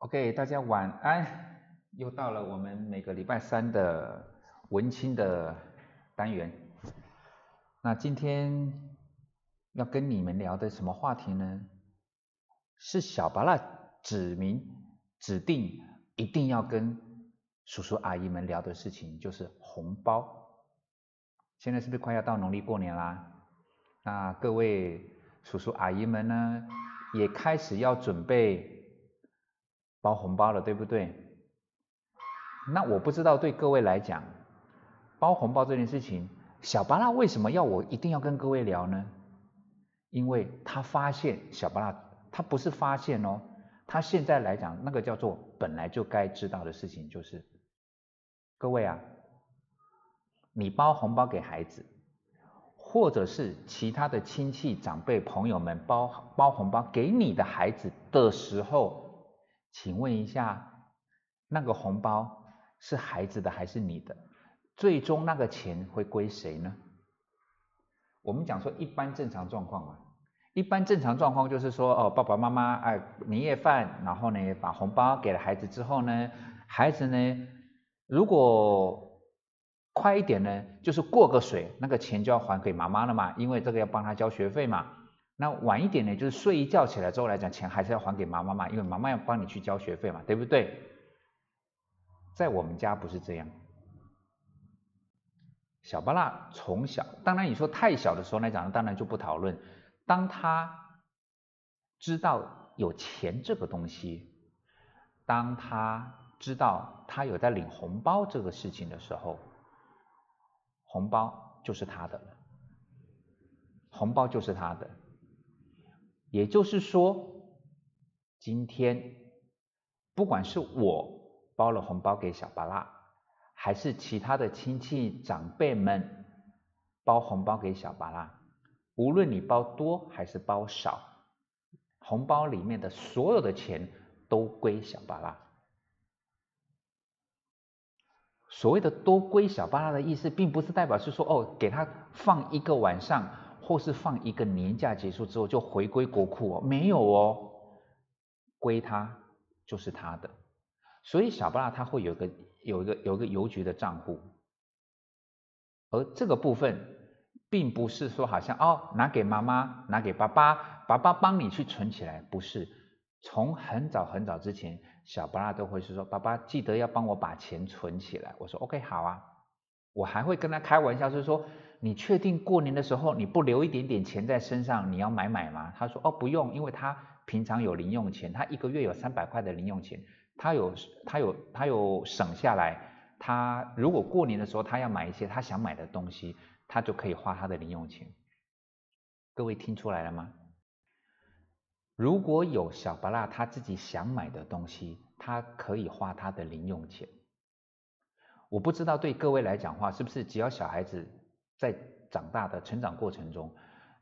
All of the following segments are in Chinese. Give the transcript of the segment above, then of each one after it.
OK，大家晚安，又到了我们每个礼拜三的文青的单元。那今天要跟你们聊的什么话题呢？是小巴拉指明指定一定要跟叔叔阿姨们聊的事情，就是红包。现在是不是快要到农历过年啦？那各位叔叔阿姨们呢，也开始要准备包红包了，对不对？那我不知道对各位来讲，包红包这件事情，小巴拉为什么要我一定要跟各位聊呢？因为他发现小巴拉。他不是发现哦，他现在来讲，那个叫做本来就该知道的事情，就是各位啊，你包红包给孩子，或者是其他的亲戚长辈朋友们包包红包给你的孩子的时候，请问一下，那个红包是孩子的还是你的？最终那个钱会归谁呢？我们讲说一般正常状况嘛。一般正常状况就是说，哦，爸爸妈妈哎年夜饭，然后呢把红包给了孩子之后呢，孩子呢如果快一点呢，就是过个水，那个钱就要还给妈妈了嘛，因为这个要帮他交学费嘛。那晚一点呢，就是睡一觉起来之后来讲，钱还是要还给妈妈嘛，因为妈妈要帮你去交学费嘛，对不对？在我们家不是这样，小巴拉从小，当然你说太小的时候来讲，当然就不讨论。当他知道有钱这个东西，当他知道他有在领红包这个事情的时候，红包就是他的了。红包就是他的，也就是说，今天不管是我包了红包给小巴拉，还是其他的亲戚长辈们包红包给小巴拉。无论你包多还是包少，红包里面的所有的钱都归小巴拉。所谓的多归小巴拉的意思，并不是代表是说哦，给他放一个晚上，或是放一个年假结束之后就回归国库哦，没有哦，归他就是他的。所以小巴拉他会有个有一个有一个邮局的账户，而这个部分。并不是说好像哦，拿给妈妈，拿给爸爸，爸爸帮你去存起来，不是。从很早很早之前，小巴拉都会是说，爸爸记得要帮我把钱存起来。我说 OK 好啊，我还会跟他开玩笑，是说你确定过年的时候你不留一点点钱在身上，你要买买吗？他说哦不用，因为他平常有零用钱，他一个月有三百块的零用钱，他有他有他有省下来，他如果过年的时候他要买一些他想买的东西。他就可以花他的零用钱，各位听出来了吗？如果有小巴拉他自己想买的东西，他可以花他的零用钱。我不知道对各位来讲话是不是只要小孩子在长大的成长过程中，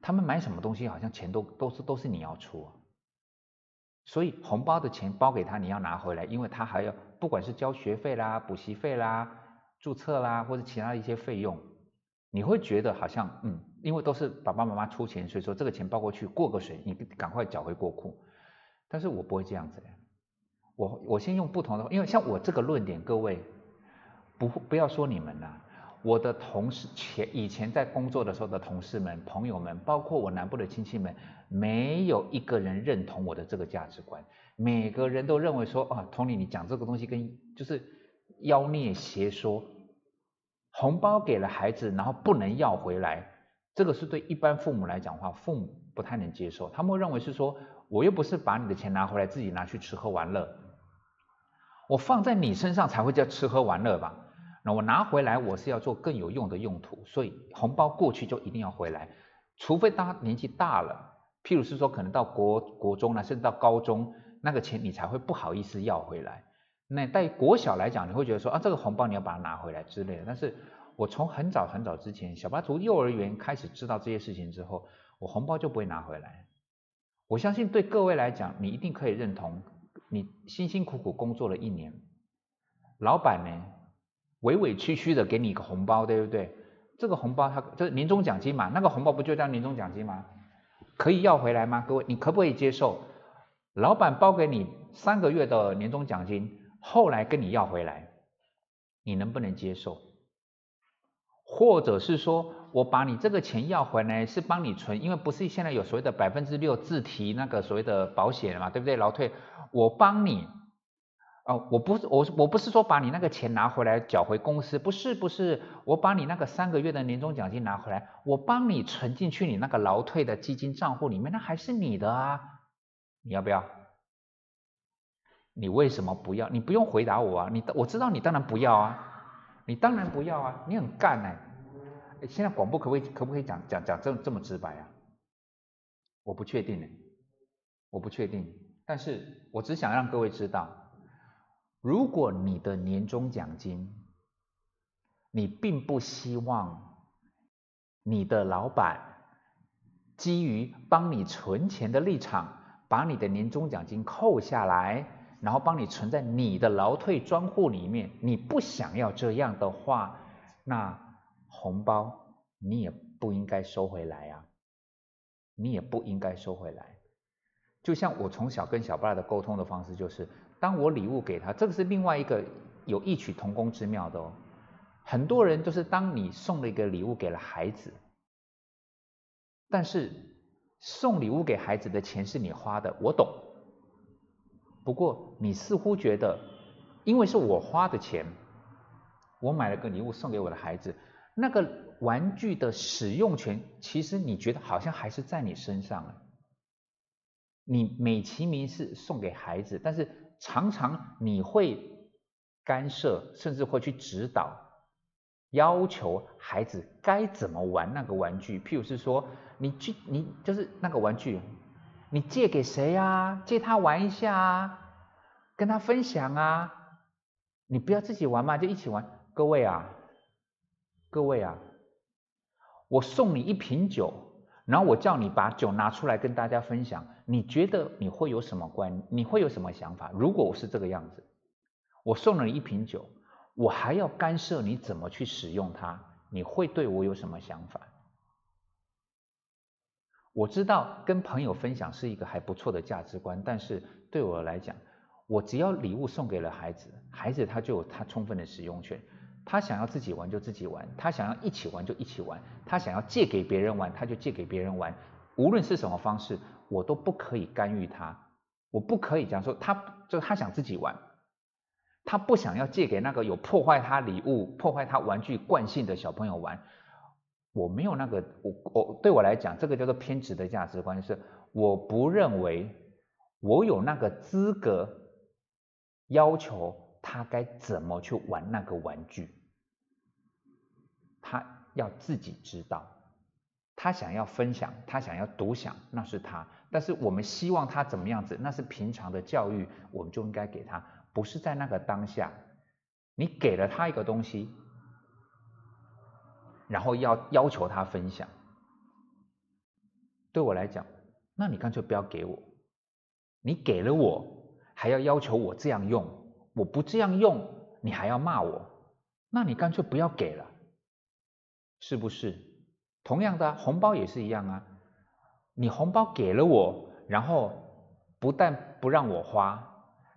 他们买什么东西好像钱都都是都是你要出，所以红包的钱包给他你要拿回来，因为他还要不管是交学费啦、补习费啦、注册啦或者其他的一些费用。你会觉得好像嗯，因为都是爸爸妈妈出钱，所以说这个钱包过去过个水，你赶快缴回国库。但是我不会这样子，我我先用不同的，因为像我这个论点，各位不不要说你们了，我的同事前以前在工作的时候的同事们、朋友们，包括我南部的亲戚们，没有一个人认同我的这个价值观，每个人都认为说啊，Tony 你讲这个东西跟就是妖孽邪说。红包给了孩子，然后不能要回来，这个是对一般父母来讲的话，父母不太能接受。他们认为是说，我又不是把你的钱拿回来自己拿去吃喝玩乐，我放在你身上才会叫吃喝玩乐吧？那我拿回来我是要做更有用的用途，所以红包过去就一定要回来，除非他年纪大了，譬如是说可能到国国中了，甚至到高中，那个钱你才会不好意思要回来。那在国小来讲，你会觉得说啊，这个红包你要把它拿回来之类的。但是我从很早很早之前，小巴从幼儿园开始知道这些事情之后，我红包就不会拿回来。我相信对各位来讲，你一定可以认同，你辛辛苦苦工作了一年，老板呢委委屈屈的给你一个红包，对不对？这个红包它就是年终奖金嘛，那个红包不就叫年终奖金吗？可以要回来吗？各位，你可不可以接受？老板包给你三个月的年终奖金，后来跟你要回来，你能不能接受？或者是说我把你这个钱要回来是帮你存，因为不是现在有所谓的百分之六自提那个所谓的保险嘛，对不对？劳退，我帮你，哦，我不是我我不是说把你那个钱拿回来缴回公司，不是不是，我把你那个三个月的年终奖金拿回来，我帮你存进去你那个劳退的基金账户里面，那还是你的啊，你要不要？你为什么不要？你不用回答我啊，你我知道你当然不要啊。你当然不要啊！你很干哎！现在广播可不可以可不可以讲讲讲这这么直白啊？我不确定呢，我不确定。但是我只想让各位知道，如果你的年终奖金，你并不希望你的老板基于帮你存钱的立场，把你的年终奖金扣下来。然后帮你存在你的劳退专户里面，你不想要这样的话，那红包你也不应该收回来啊，你也不应该收回来。就像我从小跟小爸的沟通的方式，就是当我礼物给他，这个是另外一个有异曲同工之妙的哦。很多人就是当你送了一个礼物给了孩子，但是送礼物给孩子的钱是你花的，我懂。不过你似乎觉得，因为是我花的钱，我买了个礼物送给我的孩子，那个玩具的使用权，其实你觉得好像还是在你身上了。你美其名是送给孩子，但是常常你会干涉，甚至会去指导，要求孩子该怎么玩那个玩具。譬如是说，你去你就是那个玩具。你借给谁呀？借他玩一下啊，跟他分享啊。你不要自己玩嘛，就一起玩。各位啊，各位啊，我送你一瓶酒，然后我叫你把酒拿出来跟大家分享。你觉得你会有什么观？你会有什么想法？如果我是这个样子，我送了你一瓶酒，我还要干涉你怎么去使用它，你会对我有什么想法？我知道跟朋友分享是一个还不错的价值观，但是对我来讲，我只要礼物送给了孩子，孩子他就有他充分的使用权，他想要自己玩就自己玩，他想要一起玩就一起玩，他想要借给别人玩他就借给别人玩，无论是什么方式，我都不可以干预他，我不可以讲说他就他想自己玩，他不想要借给那个有破坏他礼物、破坏他玩具惯性的小朋友玩。我没有那个，我我对我来讲，这个叫做偏执的价值观，是我不认为我有那个资格要求他该怎么去玩那个玩具，他要自己知道，他想要分享，他想要独享，那是他，但是我们希望他怎么样子，那是平常的教育，我们就应该给他，不是在那个当下，你给了他一个东西。然后要要求他分享，对我来讲，那你干脆不要给我。你给了我，还要要求我这样用，我不这样用，你还要骂我，那你干脆不要给了，是不是？同样的，红包也是一样啊。你红包给了我，然后不但不让我花，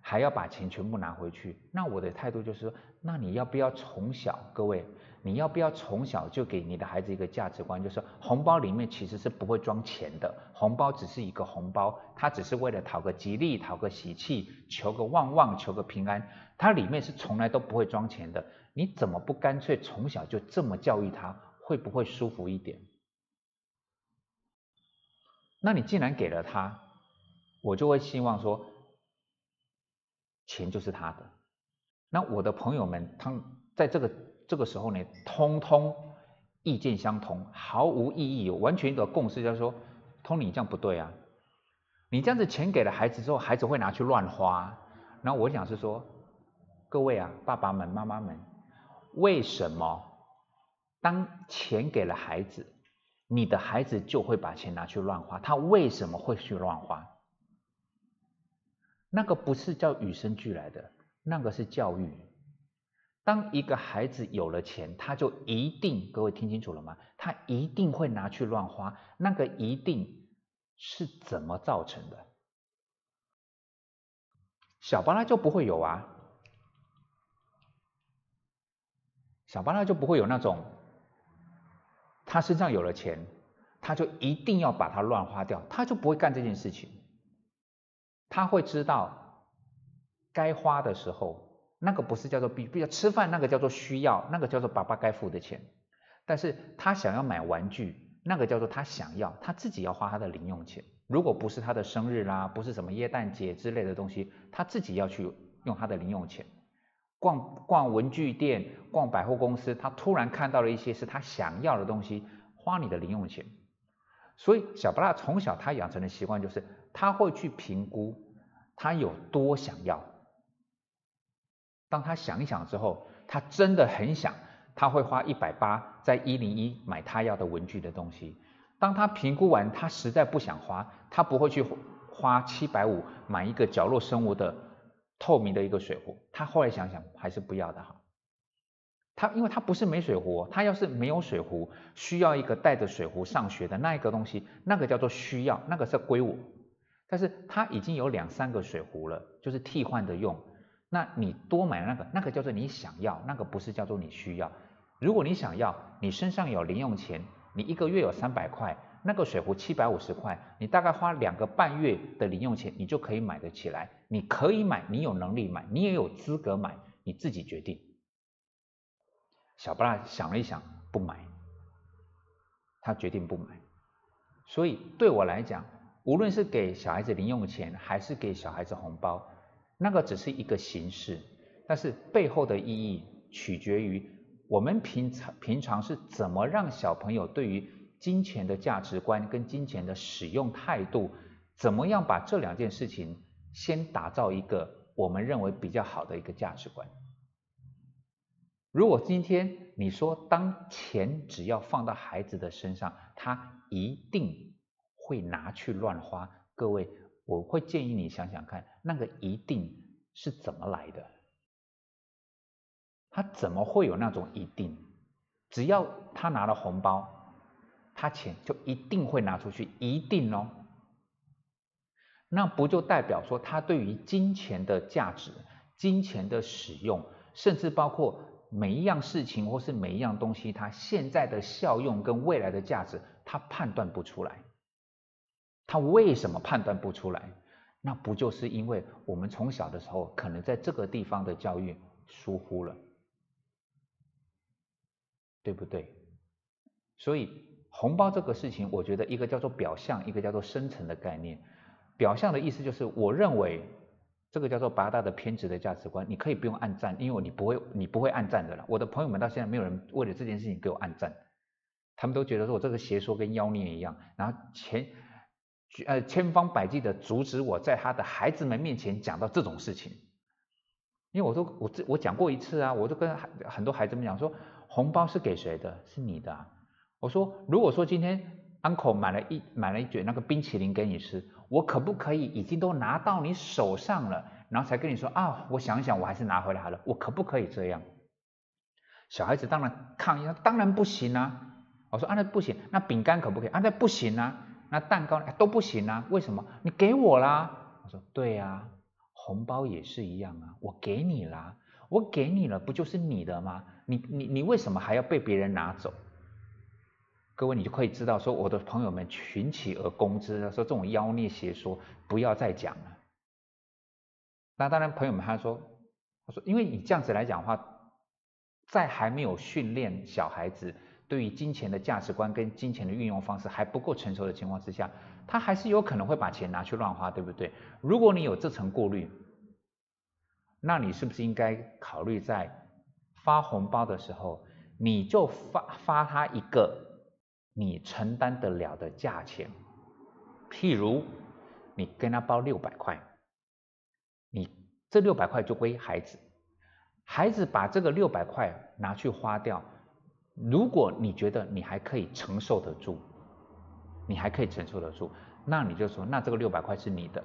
还要把钱全部拿回去，那我的态度就是说，那你要不要从小，各位？你要不要从小就给你的孩子一个价值观，就是红包里面其实是不会装钱的，红包只是一个红包，它只是为了讨个吉利、讨个喜气、求个旺旺、求个平安，它里面是从来都不会装钱的。你怎么不干脆从小就这么教育他，会不会舒服一点？那你既然给了他，我就会希望说，钱就是他的。那我的朋友们，他在这个。这个时候呢，通通意见相同，毫无意义，完全一个共识，就是说，通你这样不对啊，你这样子钱给了孩子之后，孩子会拿去乱花。然后我想是说，各位啊，爸爸们、妈妈们，为什么当钱给了孩子，你的孩子就会把钱拿去乱花？他为什么会去乱花？那个不是叫与生俱来的，那个是教育。当一个孩子有了钱，他就一定，各位听清楚了吗？他一定会拿去乱花，那个一定是怎么造成的？小巴拉就不会有啊，小巴拉就不会有那种，他身上有了钱，他就一定要把它乱花掉，他就不会干这件事情。他会知道该花的时候，那个不是叫做必，比如吃饭那个叫做需要，那个叫做爸爸该付的钱。但是他想要买玩具，那个叫做他想要，他自己要花他的零用钱。如果不是他的生日啦，不是什么耶诞节之类的东西，他自己要去用他的零用钱，逛逛文具店、逛百货公司，他突然看到了一些是他想要的东西，花你的零用钱。所以小巴拉从小他养成的习惯就是他会去评估他有多想要。当他想一想之后，他真的很想，他会花一百八在一零一买他要的文具的东西。当他评估完，他实在不想花，他不会去花七百五买一个角落生物的透明的一个水壶。他后来想想，还是不要的好。他因为他不是没水壶，他要是没有水壶，需要一个带着水壶上学的那一个东西，那个叫做需要，那个是归我。但是他已经有两三个水壶了，就是替换的用。那你多买那个，那个叫做你想要，那个不是叫做你需要。如果你想要，你身上有零用钱。你一个月有三百块，那个水壶七百五十块，你大概花两个半月的零用钱，你就可以买得起来。你可以买，你有能力买，你也有资格买，你自己决定。小巴拉想了一想，不买，他决定不买。所以对我来讲，无论是给小孩子零用钱，还是给小孩子红包，那个只是一个形式，但是背后的意义取决于。我们平常平常是怎么让小朋友对于金钱的价值观跟金钱的使用态度，怎么样把这两件事情先打造一个我们认为比较好的一个价值观？如果今天你说当钱只要放到孩子的身上，他一定会拿去乱花，各位，我会建议你想想看，那个一定是怎么来的？他怎么会有那种一定？只要他拿了红包，他钱就一定会拿出去，一定哦。那不就代表说他对于金钱的价值、金钱的使用，甚至包括每一样事情或是每一样东西，它现在的效用跟未来的价值，他判断不出来。他为什么判断不出来？那不就是因为我们从小的时候，可能在这个地方的教育疏忽了。对不对？所以红包这个事情，我觉得一个叫做表象，一个叫做深层的概念。表象的意思就是，我认为这个叫做八大的偏执的价值观，你可以不用按赞，因为你不会，你不会按赞的了。我的朋友们到现在没有人为了这件事情给我按赞，他们都觉得说我这个邪说跟妖孽一样，然后千呃千方百计的阻止我在他的孩子们面前讲到这种事情。因为我说我这我讲过一次啊，我都跟很很多孩子们讲说。红包是给谁的？是你的。我说，如果说今天 uncle 买了一买了一卷那个冰淇淋给你吃，我可不可以已经都拿到你手上了，然后才跟你说啊？我想想，我还是拿回来了。我可不可以这样？小孩子当然抗议，当然不行啊。我说啊，那不行。那饼干可不可以？啊，那不行啊。那蛋糕都不行啊？为什么？你给我啦。我说对呀，红包也是一样啊，我给你啦。我给你了，不就是你的吗？你你你为什么还要被别人拿走？各位，你就可以知道，说我的朋友们群起而攻之，说这种妖孽邪说不要再讲了。那当然，朋友们他说，他说，因为你这样子来讲的话，在还没有训练小孩子对于金钱的价值观跟金钱的运用方式还不够成熟的情况之下，他还是有可能会把钱拿去乱花，对不对？如果你有这层过滤。那你是不是应该考虑在发红包的时候，你就发发他一个你承担得了的价钱？譬如你跟他包六百块，你这六百块就归孩子，孩子把这个六百块拿去花掉。如果你觉得你还可以承受得住，你还可以承受得住，那你就说，那这个六百块是你的。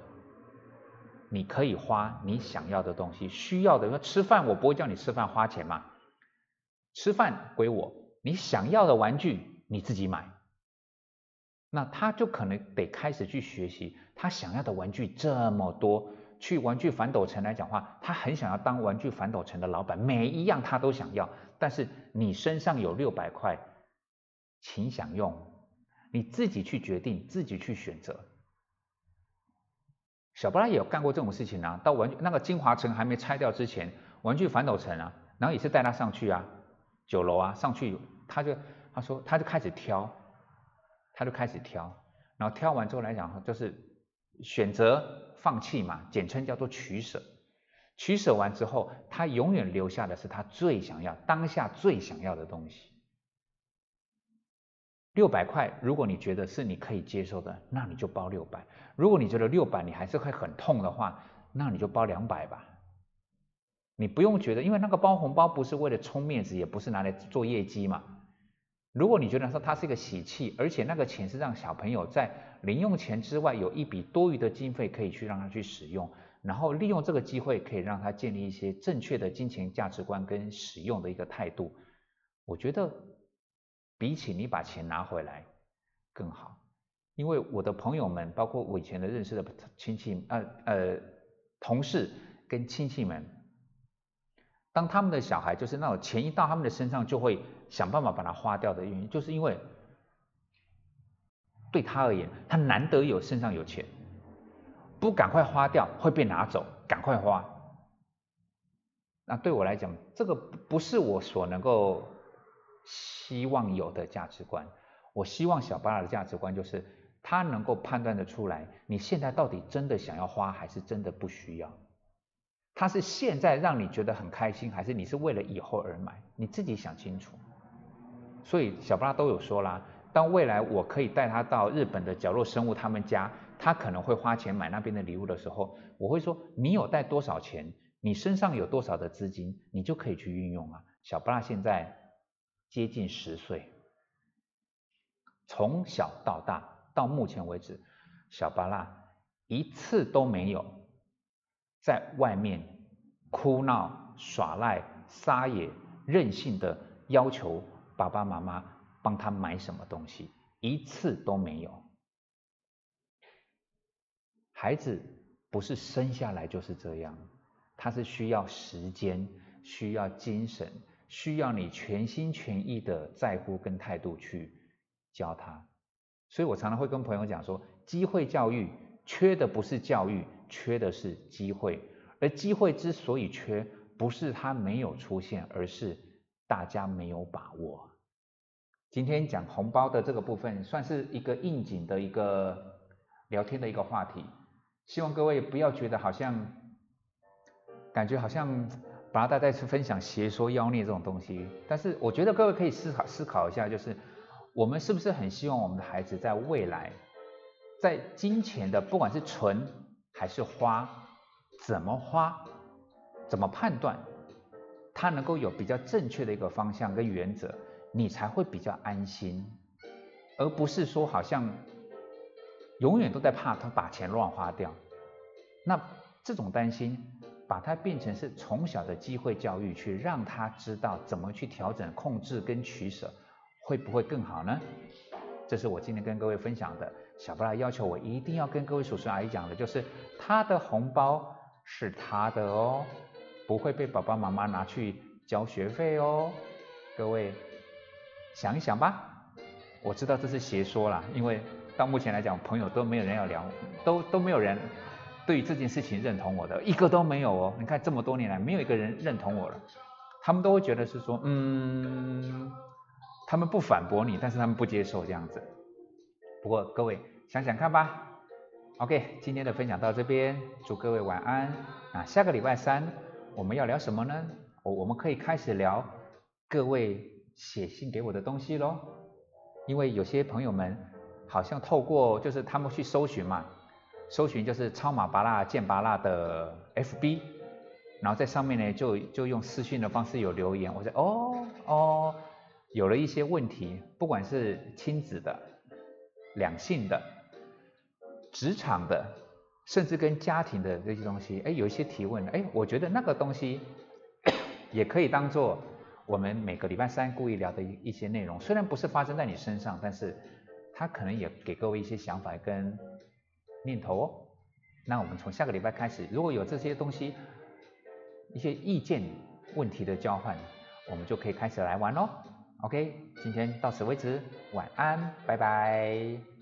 你可以花你想要的东西，需要的，说吃饭我不会叫你吃饭花钱嘛，吃饭归我，你想要的玩具你自己买。那他就可能得开始去学习，他想要的玩具这么多，去玩具反斗城来讲话，他很想要当玩具反斗城的老板，每一样他都想要。但是你身上有六百块，请享用，你自己去决定，自己去选择。小布拉也有干过这种事情啊，到玩那个金华城还没拆掉之前，玩具反斗城啊，然后也是带他上去啊，九楼啊上去，他就他说他就开始挑，他就开始挑，然后挑完之后来讲，就是选择放弃嘛，简称叫做取舍。取舍完之后，他永远留下的是他最想要、当下最想要的东西。六百块，如果你觉得是你可以接受的，那你就包六百；如果你觉得六百你还是会很痛的话，那你就包两百吧。你不用觉得，因为那个包红包不是为了充面子，也不是拿来做业绩嘛。如果你觉得说它是一个喜气，而且那个钱是让小朋友在零用钱之外有一笔多余的经费可以去让他去使用，然后利用这个机会可以让他建立一些正确的金钱价值观跟使用的一个态度，我觉得。比起你把钱拿回来更好，因为我的朋友们，包括我以前的认识的亲戚，呃呃，同事跟亲戚们，当他们的小孩就是那种钱一到他们的身上就会想办法把它花掉的原因，就是因为对他而言，他难得有身上有钱，不赶快花掉会被拿走，赶快花。那对我来讲，这个不是我所能够。希望有的价值观，我希望小巴拉的价值观就是他能够判断的出来，你现在到底真的想要花，还是真的不需要？他是现在让你觉得很开心，还是你是为了以后而买？你自己想清楚。所以小巴拉都有说啦，当未来我可以带他到日本的角落生物他们家，他可能会花钱买那边的礼物的时候，我会说，你有带多少钱？你身上有多少的资金，你就可以去运用啊。小巴拉现在。接近十岁，从小到大到目前为止，小巴拉一次都没有在外面哭闹、耍赖、撒野、任性的要求爸爸妈妈帮他买什么东西，一次都没有。孩子不是生下来就是这样，他是需要时间，需要精神。需要你全心全意的在乎跟态度去教他，所以我常常会跟朋友讲说，机会教育缺的不是教育，缺的是机会。而机会之所以缺，不是它没有出现，而是大家没有把握。今天讲红包的这个部分，算是一个应景的一个聊天的一个话题，希望各位不要觉得好像感觉好像。把大家去分享邪说妖孽这种东西，但是我觉得各位可以思考思考一下，就是我们是不是很希望我们的孩子在未来，在金钱的不管是存还是花，怎么花，怎么判断，他能够有比较正确的一个方向跟原则，你才会比较安心，而不是说好像永远都在怕他把钱乱花掉，那这种担心。把它变成是从小的机会教育，去让他知道怎么去调整、控制跟取舍，会不会更好呢？这是我今天跟各位分享的。小布拉要求我一定要跟各位叔叔阿姨讲的，就是他的红包是他的哦，不会被爸爸妈妈拿去交学费哦。各位想一想吧。我知道这是邪说啦，因为到目前来讲，朋友都没有人要聊，都都没有人。对于这件事情认同我的一个都没有哦，你看这么多年来没有一个人认同我了，他们都会觉得是说，嗯，他们不反驳你，但是他们不接受这样子。不过各位想想看吧。OK，今天的分享到这边，祝各位晚安。那下个礼拜三我们要聊什么呢？我我们可以开始聊各位写信给我的东西喽，因为有些朋友们好像透过就是他们去搜寻嘛。搜寻就是超马巴拉剑巴拉的 FB，然后在上面呢就就用私讯的方式有留言，我说哦哦，有了一些问题，不管是亲子的、两性的、职场的，甚至跟家庭的这些东西，哎，有一些提问，哎，我觉得那个东西 也可以当做我们每个礼拜三故意聊的一一些内容，虽然不是发生在你身上，但是它可能也给各位一些想法跟念头哦。那我们从下个礼拜开始，如果有这些东西，一些意见问题的交换，我们就可以开始来玩喽。OK，今天到此为止，晚安，拜拜。